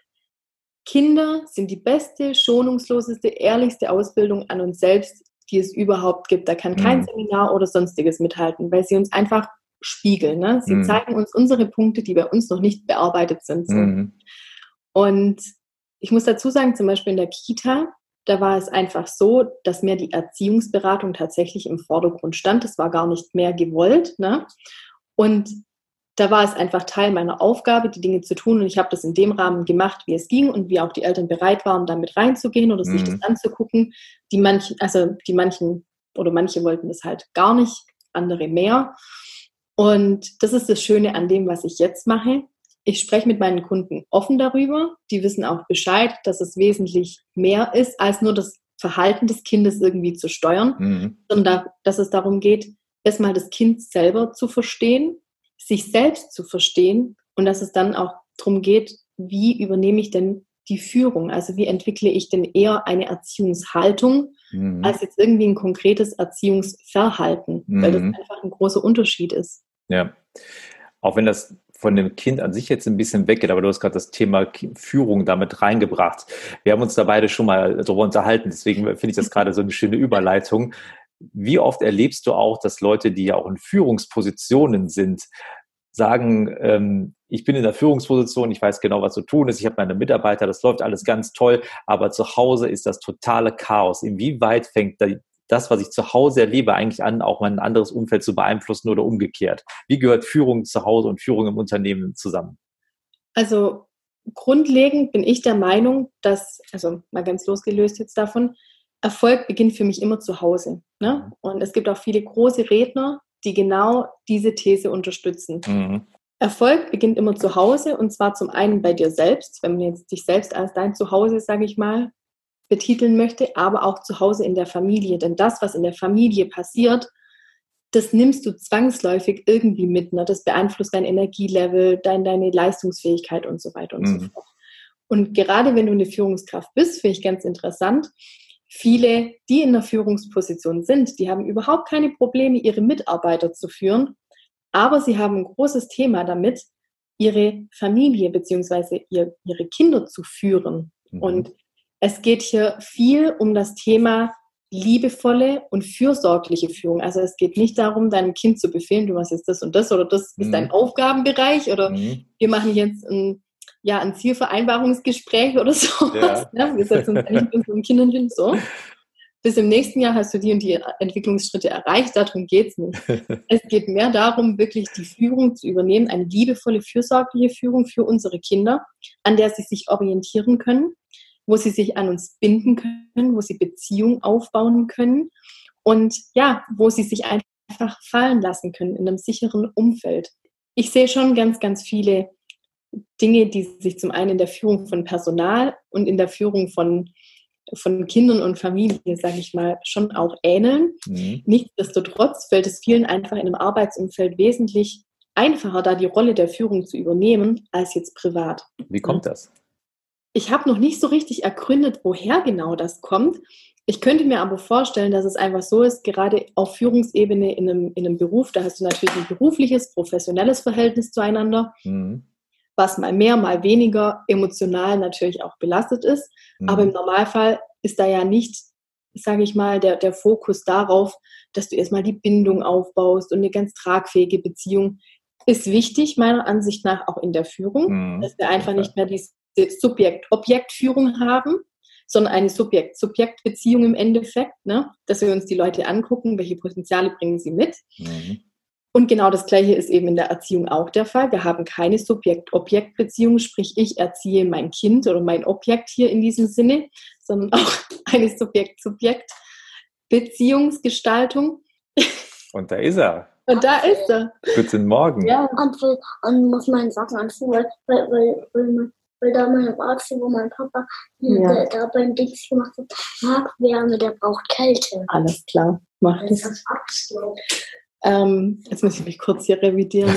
Kinder sind die beste, schonungsloseste, ehrlichste Ausbildung an uns selbst, die es überhaupt gibt. Da kann kein mhm. Seminar oder sonstiges mithalten, weil sie uns einfach spiegeln. Ne? Sie mhm. zeigen uns unsere Punkte, die bei uns noch nicht bearbeitet sind. So. Mhm. Und ich muss dazu sagen, zum Beispiel in der Kita, da war es einfach so, dass mir die Erziehungsberatung tatsächlich im Vordergrund stand. Das war gar nicht mehr gewollt. Ne? Und da war es einfach Teil meiner Aufgabe, die Dinge zu tun. Und ich habe das in dem Rahmen gemacht, wie es ging und wie auch die Eltern bereit waren, damit reinzugehen oder sich mhm. das anzugucken. Die manchen, also die manchen oder manche wollten das halt gar nicht, andere mehr. Und das ist das Schöne an dem, was ich jetzt mache. Ich spreche mit meinen Kunden offen darüber. Die wissen auch Bescheid, dass es wesentlich mehr ist, als nur das Verhalten des Kindes irgendwie zu steuern, mhm. sondern dass es darum geht, erstmal das Kind selber zu verstehen, sich selbst zu verstehen und dass es dann auch darum geht, wie übernehme ich denn die Führung? Also wie entwickle ich denn eher eine Erziehungshaltung mhm. als jetzt irgendwie ein konkretes Erziehungsverhalten, mhm. weil das mhm. einfach ein großer Unterschied ist. Ja, auch wenn das von dem Kind an sich jetzt ein bisschen weggeht, aber du hast gerade das Thema Führung damit reingebracht. Wir haben uns da beide schon mal darüber unterhalten, deswegen finde ich das gerade so eine schöne Überleitung. Wie oft erlebst du auch, dass Leute, die ja auch in Führungspositionen sind, sagen, ähm, ich bin in der Führungsposition, ich weiß genau, was zu tun ist, ich habe meine Mitarbeiter, das läuft alles ganz toll, aber zu Hause ist das totale Chaos. Inwieweit fängt das, was ich zu Hause erlebe, eigentlich an, auch mein anderes Umfeld zu beeinflussen oder umgekehrt? Wie gehört Führung zu Hause und Führung im Unternehmen zusammen? Also grundlegend bin ich der Meinung, dass, also mal ganz losgelöst jetzt davon, Erfolg beginnt für mich immer zu Hause. Ne? Mhm. Und es gibt auch viele große Redner, die genau diese These unterstützen. Mhm. Erfolg beginnt immer zu Hause und zwar zum einen bei dir selbst, wenn man jetzt dich selbst als dein Zuhause, sage ich mal, betiteln möchte, aber auch zu Hause in der Familie. Denn das, was in der Familie passiert, das nimmst du zwangsläufig irgendwie mit. Ne? Das beeinflusst dein Energielevel, dein, deine Leistungsfähigkeit und so weiter und mhm. so fort. Und gerade wenn du eine Führungskraft bist, finde ich ganz interessant, viele, die in der Führungsposition sind, die haben überhaupt keine Probleme, ihre Mitarbeiter zu führen, aber sie haben ein großes Thema damit, ihre Familie bzw. Ihr, ihre Kinder zu führen. Mhm. Und es geht hier viel um das Thema liebevolle und fürsorgliche Führung. Also es geht nicht darum, deinem Kind zu befehlen, du machst jetzt das und das oder das ist dein mhm. Aufgabenbereich oder mhm. wir machen jetzt ein, ja, ein Zielvereinbarungsgespräch oder so. Ja. Ne? Wir setzen uns nicht mit unseren Kindern hin, so. Bis im nächsten Jahr hast du die und die Entwicklungsschritte erreicht, darum geht es nicht. es geht mehr darum, wirklich die Führung zu übernehmen, eine liebevolle, fürsorgliche Führung für unsere Kinder, an der sie sich orientieren können wo sie sich an uns binden können, wo sie Beziehungen aufbauen können und ja, wo sie sich einfach fallen lassen können in einem sicheren Umfeld. Ich sehe schon ganz, ganz viele Dinge, die sich zum einen in der Führung von Personal und in der Führung von, von Kindern und Familie, sage ich mal, schon auch ähneln. Mhm. Nichtsdestotrotz fällt es vielen einfach in einem Arbeitsumfeld wesentlich einfacher, da die Rolle der Führung zu übernehmen, als jetzt privat. Wie kommt das? Ich habe noch nicht so richtig ergründet, woher genau das kommt. Ich könnte mir aber vorstellen, dass es einfach so ist, gerade auf Führungsebene in einem, in einem Beruf, da hast du natürlich ein berufliches, professionelles Verhältnis zueinander, mhm. was mal mehr, mal weniger emotional natürlich auch belastet ist. Mhm. Aber im Normalfall ist da ja nicht, sage ich mal, der, der Fokus darauf, dass du erstmal die Bindung aufbaust und eine ganz tragfähige Beziehung ist wichtig, meiner Ansicht nach, auch in der Führung, mhm. dass wir einfach nicht mehr dieses Subjekt-Objekt-Führung haben, sondern eine Subjekt-Subjekt-Beziehung im Endeffekt, ne? dass wir uns die Leute angucken, welche Potenziale bringen sie mit. Mhm. Und genau das Gleiche ist eben in der Erziehung auch der Fall. Wir haben keine Subjekt-Objekt-Beziehung, sprich ich erziehe mein Kind oder mein Objekt hier in diesem Sinne, sondern auch eine Subjekt-Subjekt-Beziehungsgestaltung. Und da ist er. Und da ist er. Guten Morgen. Ja, und, und muss man Sachen anziehen, weil, weil, weil, weil weil da meine Warze, wo mein Papa ja. der, da beim Dings gemacht hat, mag Wärme, der braucht Kälte. Alles klar, mach das. das ähm, jetzt muss ich mich kurz hier revidieren.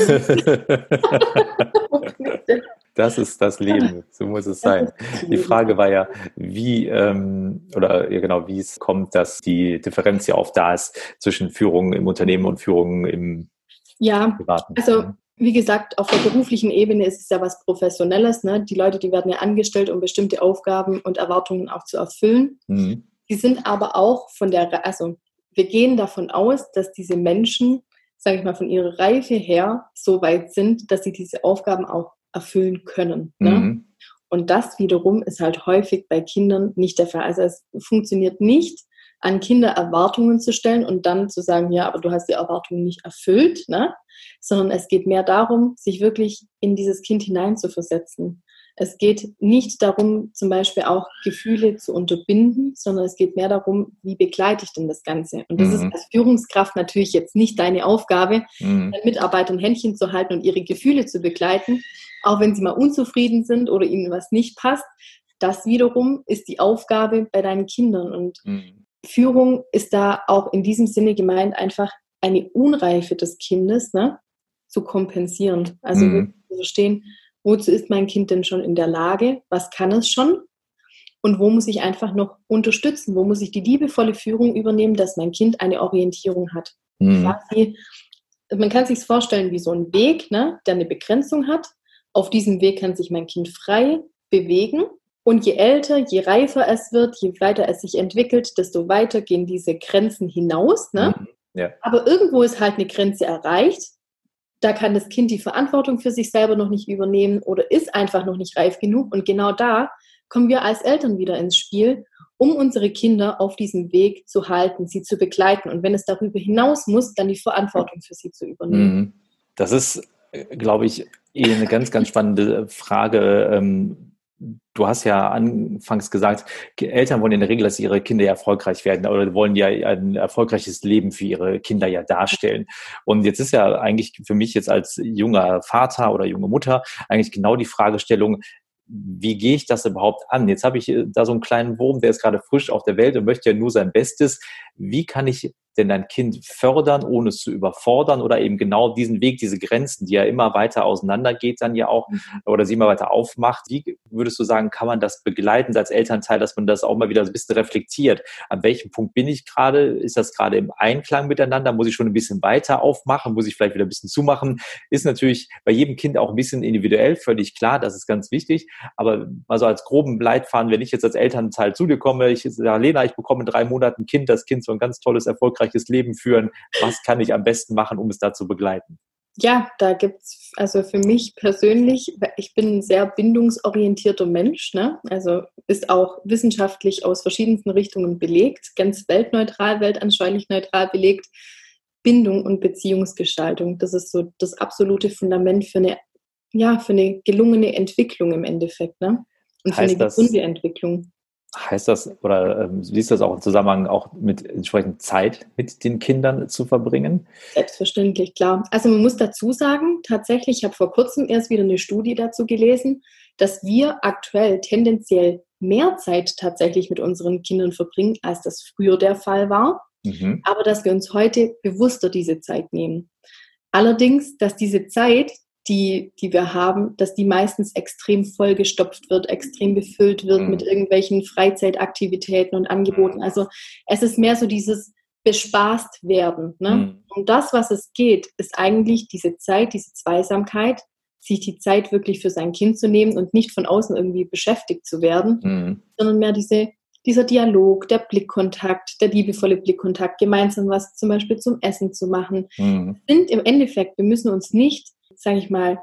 Das ist das Leben, so muss es sein. Die Frage war ja, wie ähm, oder ja genau, wie es kommt, dass die Differenz ja oft da ist zwischen Führung im Unternehmen und Führung im ja, Privaten. Also wie gesagt, auf der beruflichen Ebene ist es ja was Professionelles. Ne? Die Leute, die werden ja angestellt, um bestimmte Aufgaben und Erwartungen auch zu erfüllen. Mhm. Die sind aber auch von der, also wir gehen davon aus, dass diese Menschen, sage ich mal, von ihrer Reife her so weit sind, dass sie diese Aufgaben auch erfüllen können. Ne? Mhm. Und das wiederum ist halt häufig bei Kindern nicht der Fall. Also es funktioniert nicht, an Kinder Erwartungen zu stellen und dann zu sagen, ja, aber du hast die Erwartungen nicht erfüllt, ne? sondern es geht mehr darum, sich wirklich in dieses Kind hineinzuversetzen. Es geht nicht darum, zum Beispiel auch Gefühle zu unterbinden, sondern es geht mehr darum, wie begleite ich denn das Ganze? Und das mhm. ist als Führungskraft natürlich jetzt nicht deine Aufgabe, mhm. Mitarbeitern Händchen zu halten und ihre Gefühle zu begleiten, auch wenn sie mal unzufrieden sind oder ihnen was nicht passt. Das wiederum ist die Aufgabe bei deinen Kindern. Und mhm. Führung ist da auch in diesem Sinne gemeint, einfach eine Unreife des Kindes ne, zu kompensieren. Also mhm. zu verstehen, wozu ist mein Kind denn schon in der Lage, was kann es schon und wo muss ich einfach noch unterstützen, wo muss ich die liebevolle Führung übernehmen, dass mein Kind eine Orientierung hat. Mhm. Quasi, man kann sich vorstellen wie so ein Weg, ne, der eine Begrenzung hat. Auf diesem Weg kann sich mein Kind frei bewegen. Und je älter, je reifer es wird, je weiter es sich entwickelt, desto weiter gehen diese Grenzen hinaus. Ne? Mhm. Ja. Aber irgendwo ist halt eine Grenze erreicht da kann das Kind die Verantwortung für sich selber noch nicht übernehmen oder ist einfach noch nicht reif genug. Und genau da kommen wir als Eltern wieder ins Spiel, um unsere Kinder auf diesem Weg zu halten, sie zu begleiten. Und wenn es darüber hinaus muss, dann die Verantwortung für sie zu übernehmen. Mhm. Das ist, äh, glaube ich, eh eine ganz, ganz spannende Frage. Du hast ja anfangs gesagt, Eltern wollen in der Regel, dass ihre Kinder erfolgreich werden oder wollen ja ein erfolgreiches Leben für ihre Kinder ja darstellen. Und jetzt ist ja eigentlich für mich jetzt als junger Vater oder junge Mutter eigentlich genau die Fragestellung, wie gehe ich das überhaupt an? Jetzt habe ich äh, da so einen kleinen Wurm, der ist gerade frisch auf der Welt und möchte ja nur sein Bestes. Wie kann ich denn dein Kind fördern, ohne es zu überfordern oder eben genau diesen Weg, diese Grenzen, die ja immer weiter auseinandergeht, dann ja auch mhm. oder sie immer weiter aufmacht. Wie würdest du sagen, kann man das begleiten als Elternteil, dass man das auch mal wieder ein bisschen reflektiert? An welchem Punkt bin ich gerade? Ist das gerade im Einklang miteinander? Muss ich schon ein bisschen weiter aufmachen? Muss ich vielleicht wieder ein bisschen zumachen? Ist natürlich bei jedem Kind auch ein bisschen individuell, völlig klar, das ist ganz wichtig. Aber also als groben Leitfaden, wenn ich jetzt als Elternteil zu dir komme, ich sage, Lena, ich bekomme in drei Monaten ein Kind, das Kind soll ein ganz tolles, erfolgreiches erfolgreiches Leben führen? Was kann ich am besten machen, um es da zu begleiten? Ja, da gibt es, also für mich persönlich, ich bin ein sehr bindungsorientierter Mensch, ne? also ist auch wissenschaftlich aus verschiedensten Richtungen belegt, ganz weltneutral, weltanschaulich neutral belegt. Bindung und Beziehungsgestaltung, das ist so das absolute Fundament für eine, ja, für eine gelungene Entwicklung im Endeffekt. Ne? Und für heißt eine gesunde Entwicklung. Heißt das oder ähm, siehst du das auch im Zusammenhang auch mit entsprechend Zeit mit den Kindern zu verbringen? Selbstverständlich, klar. Also man muss dazu sagen, tatsächlich, ich habe vor kurzem erst wieder eine Studie dazu gelesen, dass wir aktuell tendenziell mehr Zeit tatsächlich mit unseren Kindern verbringen, als das früher der Fall war. Mhm. Aber dass wir uns heute bewusster diese Zeit nehmen. Allerdings, dass diese Zeit die, die wir haben, dass die meistens extrem vollgestopft wird, extrem befüllt wird mhm. mit irgendwelchen Freizeitaktivitäten und Angeboten. Also es ist mehr so dieses bespaßt werden. Ne? Mhm. Und das, was es geht, ist eigentlich diese Zeit, diese Zweisamkeit, sich die Zeit wirklich für sein Kind zu nehmen und nicht von außen irgendwie beschäftigt zu werden, mhm. sondern mehr diese, dieser Dialog, der Blickkontakt, der liebevolle Blickkontakt, gemeinsam was zum Beispiel zum Essen zu machen, mhm. sind im Endeffekt, wir müssen uns nicht sage ich mal,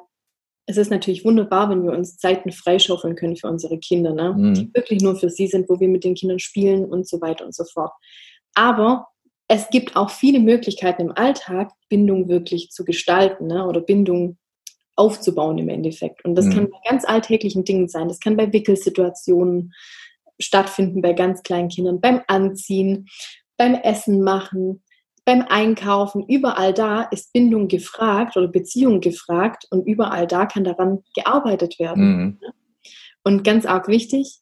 es ist natürlich wunderbar, wenn wir uns Zeiten freischaufeln können für unsere Kinder, ne? Mhm. die wirklich nur für sie sind, wo wir mit den Kindern spielen und so weiter und so fort. Aber es gibt auch viele Möglichkeiten im Alltag, Bindung wirklich zu gestalten ne? oder Bindung aufzubauen im Endeffekt. Und das mhm. kann bei ganz alltäglichen Dingen sein. Das kann bei Wickelsituationen stattfinden, bei ganz kleinen Kindern, beim Anziehen, beim Essen machen, beim Einkaufen, überall da ist Bindung gefragt oder Beziehung gefragt und überall da kann daran gearbeitet werden. Mhm. Und ganz arg wichtig,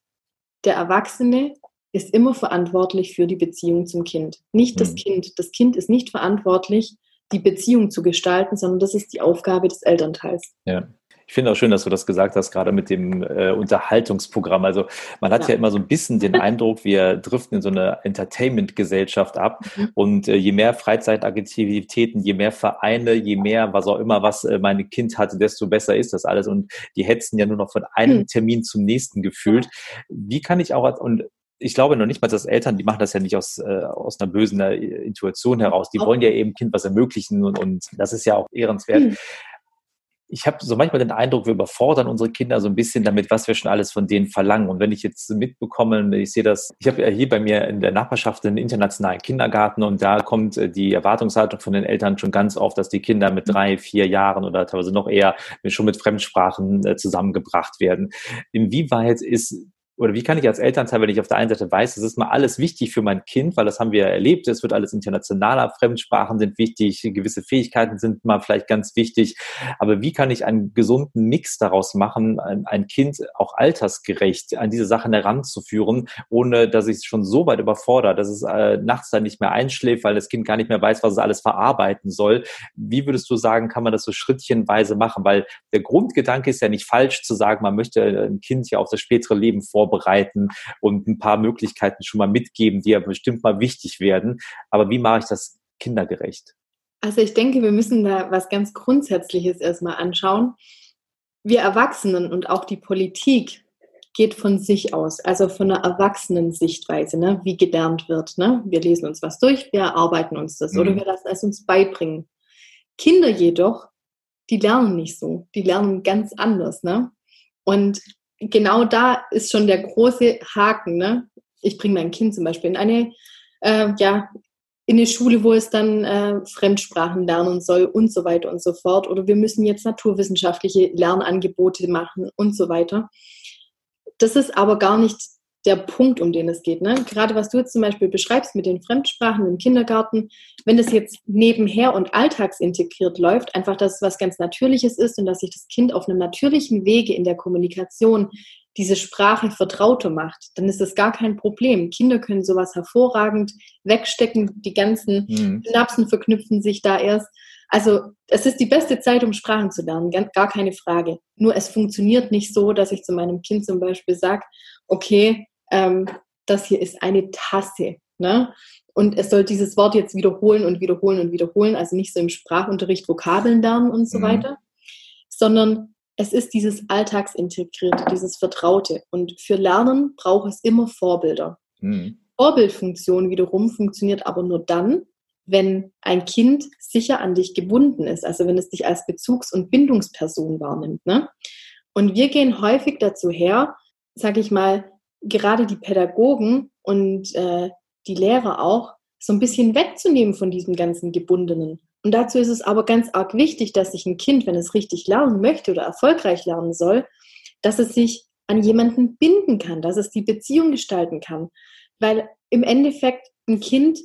der Erwachsene ist immer verantwortlich für die Beziehung zum Kind. Nicht mhm. das Kind. Das Kind ist nicht verantwortlich, die Beziehung zu gestalten, sondern das ist die Aufgabe des Elternteils. Ja. Ich finde auch schön, dass du das gesagt hast, gerade mit dem äh, Unterhaltungsprogramm. Also man hat ja. ja. immer so ein bisschen den Eindruck, wir driften in so eine Entertainment-Gesellschaft ab. Mhm. Und äh, je mehr Freizeitaktivitäten, je mehr Vereine, je mehr was auch immer, was äh, meine Kind hatte, desto besser ist das alles. Und die hetzen ja nur noch von einem mhm. Termin zum nächsten gefühlt. Wie kann ich auch, und ich glaube noch nicht mal, dass Eltern, die machen das ja nicht aus, äh, aus einer bösen äh, Intuition heraus. Die wollen ja eben Kind was ermöglichen und, und das ist ja auch ehrenswert. Mhm. Ich habe so manchmal den Eindruck, wir überfordern unsere Kinder so ein bisschen damit, was wir schon alles von denen verlangen. Und wenn ich jetzt mitbekomme, ich sehe das, ich habe ja hier bei mir in der Nachbarschaft einen internationalen Kindergarten und da kommt äh, die Erwartungshaltung von den Eltern schon ganz oft, dass die Kinder mit drei, vier Jahren oder teilweise noch eher schon mit Fremdsprachen äh, zusammengebracht werden. Inwieweit ist oder wie kann ich als Elternteil, wenn ich auf der einen Seite weiß, es ist mal alles wichtig für mein Kind, weil das haben wir erlebt, es wird alles internationaler, Fremdsprachen sind wichtig, gewisse Fähigkeiten sind mal vielleicht ganz wichtig, aber wie kann ich einen gesunden Mix daraus machen, ein, ein Kind auch altersgerecht an diese Sachen heranzuführen, ohne dass ich es schon so weit überfordere, dass es äh, nachts dann nicht mehr einschläft, weil das Kind gar nicht mehr weiß, was es alles verarbeiten soll. Wie würdest du sagen, kann man das so schrittchenweise machen? Weil der Grundgedanke ist ja nicht falsch zu sagen, man möchte ein Kind ja auf das spätere Leben vorbereiten vorbereiten und ein paar Möglichkeiten schon mal mitgeben, die ja bestimmt mal wichtig werden. Aber wie mache ich das kindergerecht? Also ich denke, wir müssen da was ganz Grundsätzliches erstmal anschauen. Wir Erwachsenen und auch die Politik geht von sich aus, also von einer erwachsenen Sichtweise, ne, wie gelernt wird. Ne? Wir lesen uns was durch, wir erarbeiten uns das mhm. oder wir lassen es uns beibringen. Kinder jedoch, die lernen nicht so, die lernen ganz anders. Ne? Und genau da ist schon der große Haken. Ne? Ich bringe mein Kind zum Beispiel in eine, äh, ja, in eine Schule, wo es dann äh, Fremdsprachen lernen soll und so weiter und so fort. Oder wir müssen jetzt naturwissenschaftliche Lernangebote machen und so weiter. Das ist aber gar nicht der Punkt, um den es geht. Ne? Gerade was du jetzt zum Beispiel beschreibst mit den Fremdsprachen im Kindergarten, wenn das jetzt nebenher und alltagsintegriert läuft, einfach, dass es was ganz Natürliches ist und dass sich das Kind auf einem natürlichen Wege in der Kommunikation diese Sprache vertrauter macht, dann ist das gar kein Problem. Kinder können sowas hervorragend wegstecken, die ganzen mhm. Synapsen verknüpfen sich da erst. Also es ist die beste Zeit, um Sprachen zu lernen, gar keine Frage. Nur es funktioniert nicht so, dass ich zu meinem Kind zum Beispiel sage, okay, ähm, das hier ist eine Tasse. Ne? Und es soll dieses Wort jetzt wiederholen und wiederholen und wiederholen, also nicht so im Sprachunterricht Vokabeln lernen und so mhm. weiter, sondern es ist dieses Alltagsintegrierte, dieses Vertraute. Und für Lernen braucht es immer Vorbilder. Mhm. Vorbildfunktion wiederum funktioniert aber nur dann, wenn ein Kind sicher an dich gebunden ist, also wenn es dich als Bezugs- und Bindungsperson wahrnimmt. Ne? Und wir gehen häufig dazu her, sage ich mal, gerade die Pädagogen und äh, die Lehrer auch, so ein bisschen wegzunehmen von diesem ganzen Gebundenen. Und dazu ist es aber ganz arg wichtig, dass sich ein Kind, wenn es richtig lernen möchte oder erfolgreich lernen soll, dass es sich an jemanden binden kann, dass es die Beziehung gestalten kann. Weil im Endeffekt ein Kind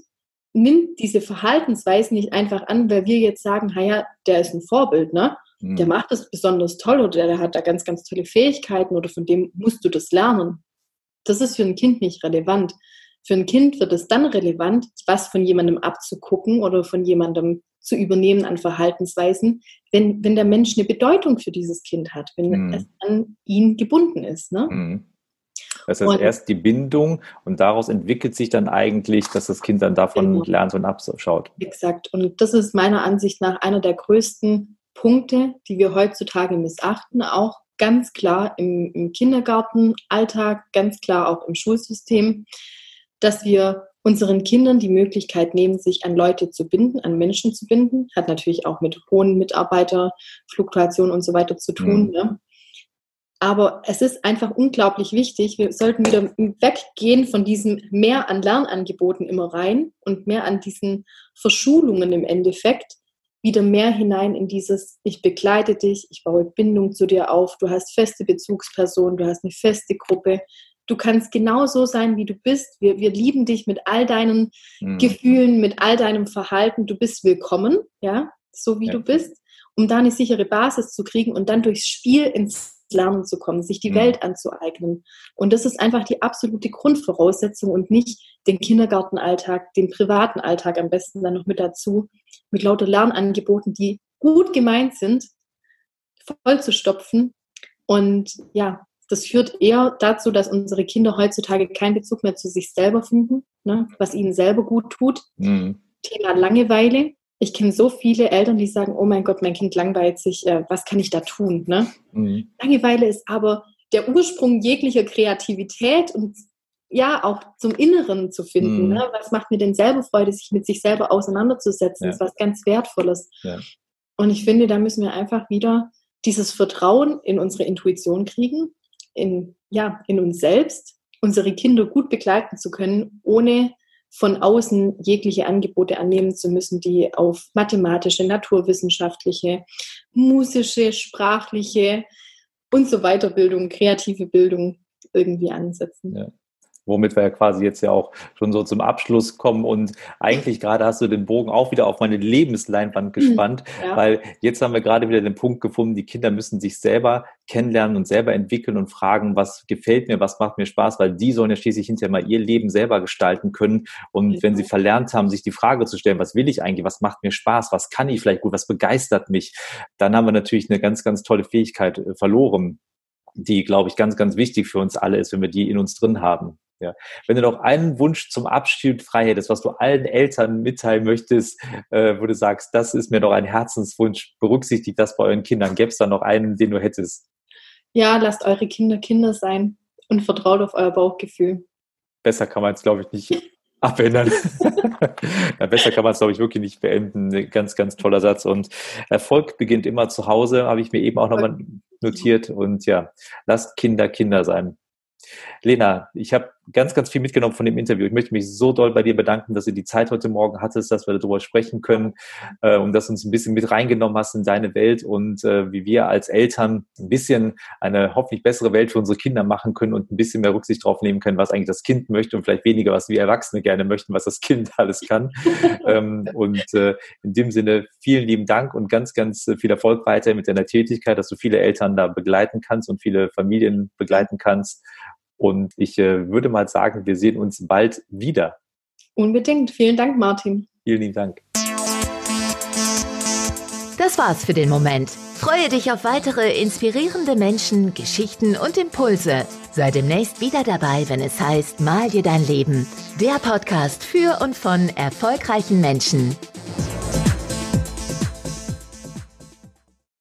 nimmt diese Verhaltensweisen nicht einfach an, weil wir jetzt sagen, ja, der ist ein Vorbild, ne? Mhm. Der macht das besonders toll oder der hat da ganz, ganz tolle Fähigkeiten oder von dem musst du das lernen. Das ist für ein Kind nicht relevant. Für ein Kind wird es dann relevant, was von jemandem abzugucken oder von jemandem zu übernehmen an Verhaltensweisen, wenn, wenn der Mensch eine Bedeutung für dieses Kind hat, wenn mhm. es an ihn gebunden ist. Ne? Mhm. Das heißt, und, erst die Bindung und daraus entwickelt sich dann eigentlich, dass das Kind dann davon genau. lernt und abschaut. Exakt. Und das ist meiner Ansicht nach einer der größten Punkte, die wir heutzutage missachten, auch ganz klar im, im Kindergartenalltag, ganz klar auch im Schulsystem, dass wir unseren Kindern die Möglichkeit nehmen, sich an Leute zu binden, an Menschen zu binden. Hat natürlich auch mit hohen Mitarbeiterfluktuationen und so weiter zu tun. Mhm. Ne? Aber es ist einfach unglaublich wichtig. Wir sollten wieder weggehen von diesem mehr an Lernangeboten immer rein und mehr an diesen Verschulungen im Endeffekt, wieder mehr hinein in dieses, ich begleite dich, ich baue Bindung zu dir auf, du hast feste Bezugspersonen, du hast eine feste Gruppe, du kannst genau so sein, wie du bist. Wir, wir lieben dich mit all deinen mhm. Gefühlen, mit all deinem Verhalten. Du bist willkommen, ja, so wie ja. du bist, um da eine sichere Basis zu kriegen und dann durchs Spiel ins Lernen zu kommen, sich die mhm. Welt anzueignen. Und das ist einfach die absolute Grundvoraussetzung und nicht den Kindergartenalltag, den privaten Alltag am besten dann noch mit dazu, mit lauter Lernangeboten, die gut gemeint sind, voll zu stopfen. Und ja, das führt eher dazu, dass unsere Kinder heutzutage keinen Bezug mehr zu sich selber finden, ne, was ihnen selber gut tut. Mhm. Thema Langeweile. Ich kenne so viele Eltern, die sagen, oh mein Gott, mein Kind langweilt sich, äh, was kann ich da tun? Ne? Mhm. Langeweile ist aber der Ursprung jeglicher Kreativität und ja, auch zum Inneren zu finden. Mhm. Ne? Was macht mir denn selber Freude, sich mit sich selber auseinanderzusetzen? Ja. Das ist was ganz Wertvolles. Ja. Und ich finde, da müssen wir einfach wieder dieses Vertrauen in unsere Intuition kriegen, in, ja, in uns selbst, unsere Kinder gut begleiten zu können, ohne von außen jegliche Angebote annehmen zu müssen, die auf mathematische, naturwissenschaftliche, musische, sprachliche und so weiter Bildung, kreative Bildung irgendwie ansetzen. Ja womit wir ja quasi jetzt ja auch schon so zum Abschluss kommen. Und eigentlich gerade hast du den Bogen auch wieder auf meine Lebensleinwand mhm. gespannt, ja. weil jetzt haben wir gerade wieder den Punkt gefunden, die Kinder müssen sich selber kennenlernen und selber entwickeln und fragen, was gefällt mir, was macht mir Spaß, weil die sollen ja schließlich hinterher mal ihr Leben selber gestalten können. Und wenn sie verlernt haben, sich die Frage zu stellen, was will ich eigentlich, was macht mir Spaß, was kann ich vielleicht gut, was begeistert mich, dann haben wir natürlich eine ganz, ganz tolle Fähigkeit äh, verloren die, glaube ich, ganz, ganz wichtig für uns alle ist, wenn wir die in uns drin haben. Ja. Wenn du noch einen Wunsch zum Abschied frei hättest, was du allen Eltern mitteilen möchtest, äh, wo du sagst, das ist mir doch ein Herzenswunsch, berücksichtigt das bei euren Kindern, gäbe es da noch einen, den du hättest? Ja, lasst eure Kinder Kinder sein und vertraut auf euer Bauchgefühl. Besser kann man es, glaube ich, nicht abändern. ja, besser kann man es, glaube ich, wirklich nicht beenden. Ganz, ganz toller Satz. Und Erfolg beginnt immer zu Hause, habe ich mir eben auch nochmal notiert. Und ja, lasst Kinder Kinder sein. Lena, ich habe ganz, ganz viel mitgenommen von dem Interview. Ich möchte mich so doll bei dir bedanken, dass du die Zeit heute Morgen hattest, dass wir darüber sprechen können äh, und dass du uns ein bisschen mit reingenommen hast in deine Welt und äh, wie wir als Eltern ein bisschen eine hoffentlich bessere Welt für unsere Kinder machen können und ein bisschen mehr Rücksicht drauf nehmen können, was eigentlich das Kind möchte und vielleicht weniger, was wir Erwachsene gerne möchten, was das Kind alles kann. ähm, und äh, in dem Sinne vielen lieben Dank und ganz, ganz viel Erfolg weiter mit deiner Tätigkeit, dass du viele Eltern da begleiten kannst und viele Familien begleiten kannst. Und ich äh, würde mal sagen, wir sehen uns bald wieder. Unbedingt. Vielen Dank, Martin. Vielen lieben Dank. Das war's für den Moment. Freue dich auf weitere inspirierende Menschen, Geschichten und Impulse. Sei demnächst wieder dabei, wenn es heißt Mal dir dein Leben. Der Podcast für und von erfolgreichen Menschen.